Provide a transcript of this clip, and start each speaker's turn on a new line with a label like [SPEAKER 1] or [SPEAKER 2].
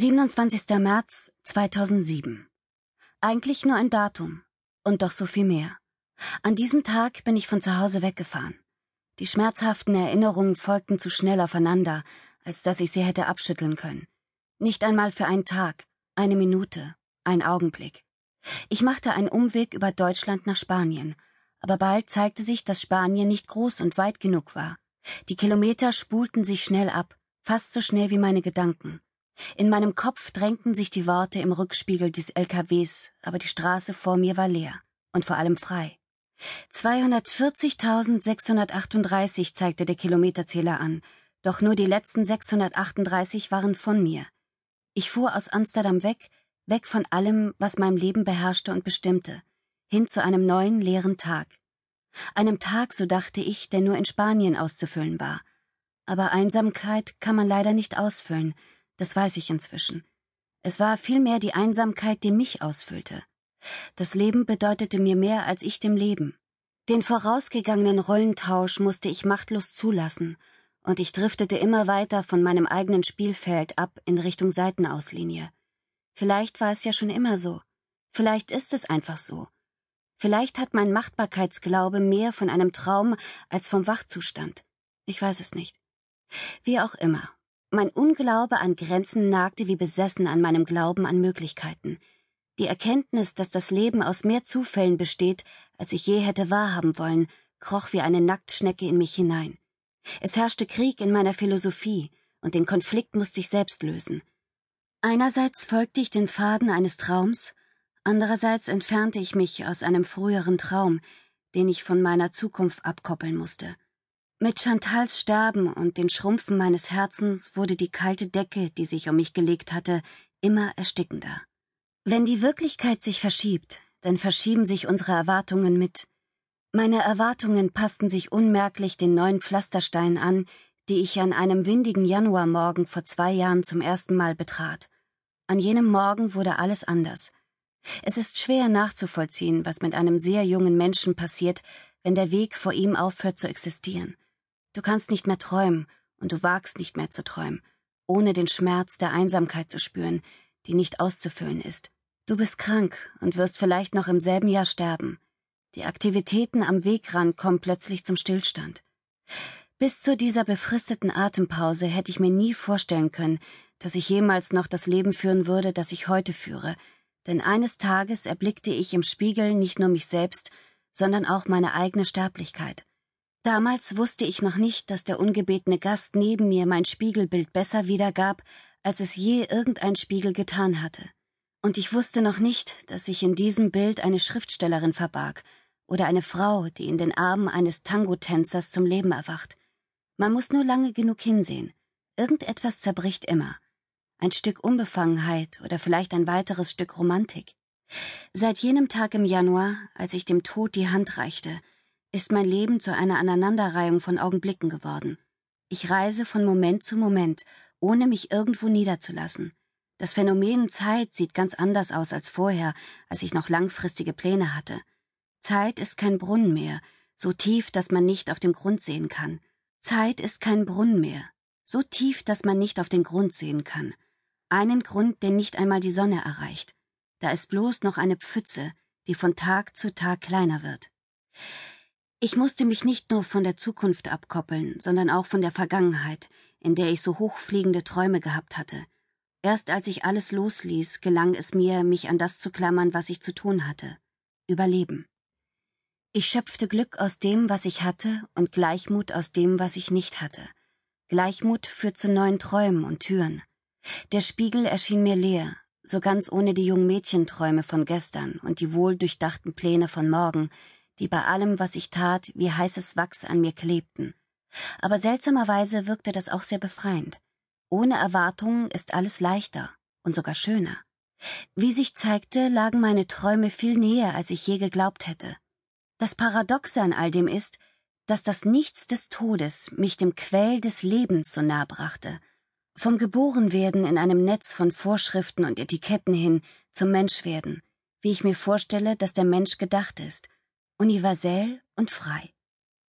[SPEAKER 1] 27. März 2007. Eigentlich nur ein Datum. Und doch so viel mehr. An diesem Tag bin ich von zu Hause weggefahren. Die schmerzhaften Erinnerungen folgten zu schnell aufeinander, als dass ich sie hätte abschütteln können. Nicht einmal für einen Tag, eine Minute, ein Augenblick. Ich machte einen Umweg über Deutschland nach Spanien, aber bald zeigte sich, dass Spanien nicht groß und weit genug war. Die Kilometer spulten sich schnell ab, fast so schnell wie meine Gedanken. In meinem Kopf drängten sich die Worte im Rückspiegel des LKWs, aber die Straße vor mir war leer und vor allem frei. 240.638 zeigte der Kilometerzähler an, doch nur die letzten 638 waren von mir. Ich fuhr aus Amsterdam weg, weg von allem, was mein Leben beherrschte und bestimmte, hin zu einem neuen leeren Tag. Einem Tag, so dachte ich, der nur in Spanien auszufüllen war. Aber Einsamkeit kann man leider nicht ausfüllen, das weiß ich inzwischen. Es war vielmehr die Einsamkeit, die mich ausfüllte. Das Leben bedeutete mir mehr als ich dem Leben. Den vorausgegangenen Rollentausch musste ich machtlos zulassen, und ich driftete immer weiter von meinem eigenen Spielfeld ab in Richtung Seitenauslinie. Vielleicht war es ja schon immer so. Vielleicht ist es einfach so. Vielleicht hat mein Machtbarkeitsglaube mehr von einem Traum als vom Wachzustand. Ich weiß es nicht. Wie auch immer. Mein Unglaube an Grenzen nagte wie besessen an meinem Glauben an Möglichkeiten. Die Erkenntnis, dass das Leben aus mehr Zufällen besteht, als ich je hätte wahrhaben wollen, kroch wie eine Nacktschnecke in mich hinein. Es herrschte Krieg in meiner Philosophie, und den Konflikt musste ich selbst lösen. Einerseits folgte ich den Faden eines Traums, andererseits entfernte ich mich aus einem früheren Traum, den ich von meiner Zukunft abkoppeln musste. Mit Chantals Sterben und den Schrumpfen meines Herzens wurde die kalte Decke, die sich um mich gelegt hatte, immer erstickender. Wenn die Wirklichkeit sich verschiebt, dann verschieben sich unsere Erwartungen mit. Meine Erwartungen passten sich unmerklich den neuen Pflastersteinen an, die ich an einem windigen Januarmorgen vor zwei Jahren zum ersten Mal betrat. An jenem Morgen wurde alles anders. Es ist schwer nachzuvollziehen, was mit einem sehr jungen Menschen passiert, wenn der Weg vor ihm aufhört zu existieren. Du kannst nicht mehr träumen und du wagst nicht mehr zu träumen, ohne den Schmerz der Einsamkeit zu spüren, die nicht auszufüllen ist. Du bist krank und wirst vielleicht noch im selben Jahr sterben. Die Aktivitäten am Wegrand kommen plötzlich zum Stillstand. Bis zu dieser befristeten Atempause hätte ich mir nie vorstellen können, dass ich jemals noch das Leben führen würde, das ich heute führe, denn eines Tages erblickte ich im Spiegel nicht nur mich selbst, sondern auch meine eigene Sterblichkeit. Damals wusste ich noch nicht, dass der ungebetene Gast neben mir mein Spiegelbild besser wiedergab, als es je irgendein Spiegel getan hatte. Und ich wusste noch nicht, dass sich in diesem Bild eine Schriftstellerin verbarg oder eine Frau, die in den Armen eines Tango-Tänzers zum Leben erwacht. Man muss nur lange genug hinsehen. Irgendetwas zerbricht immer. Ein Stück Unbefangenheit oder vielleicht ein weiteres Stück Romantik. Seit jenem Tag im Januar, als ich dem Tod die Hand reichte, ist mein Leben zu einer Aneinanderreihung von Augenblicken geworden. Ich reise von Moment zu Moment, ohne mich irgendwo niederzulassen. Das Phänomen Zeit sieht ganz anders aus als vorher, als ich noch langfristige Pläne hatte. Zeit ist kein Brunnen mehr, so tief, dass man nicht auf dem Grund sehen kann. Zeit ist kein Brunnen mehr, so tief, dass man nicht auf den Grund sehen kann. Einen Grund, der nicht einmal die Sonne erreicht. Da ist bloß noch eine Pfütze, die von Tag zu Tag kleiner wird. Ich musste mich nicht nur von der Zukunft abkoppeln, sondern auch von der Vergangenheit, in der ich so hochfliegende Träume gehabt hatte. Erst als ich alles losließ, gelang es mir, mich an das zu klammern, was ich zu tun hatte. Überleben. Ich schöpfte Glück aus dem, was ich hatte, und Gleichmut aus dem, was ich nicht hatte. Gleichmut führt zu neuen Träumen und Türen. Der Spiegel erschien mir leer, so ganz ohne die jungen Mädchenträume von gestern und die wohldurchdachten Pläne von morgen, die bei allem, was ich tat, wie heißes Wachs an mir klebten. Aber seltsamerweise wirkte das auch sehr befreiend. Ohne Erwartungen ist alles leichter und sogar schöner. Wie sich zeigte, lagen meine Träume viel näher, als ich je geglaubt hätte. Das Paradoxe an all dem ist, dass das Nichts des Todes mich dem Quell des Lebens so nah brachte, vom Geborenwerden in einem Netz von Vorschriften und Etiketten hin zum Menschwerden, wie ich mir vorstelle, dass der Mensch gedacht ist, universell und frei.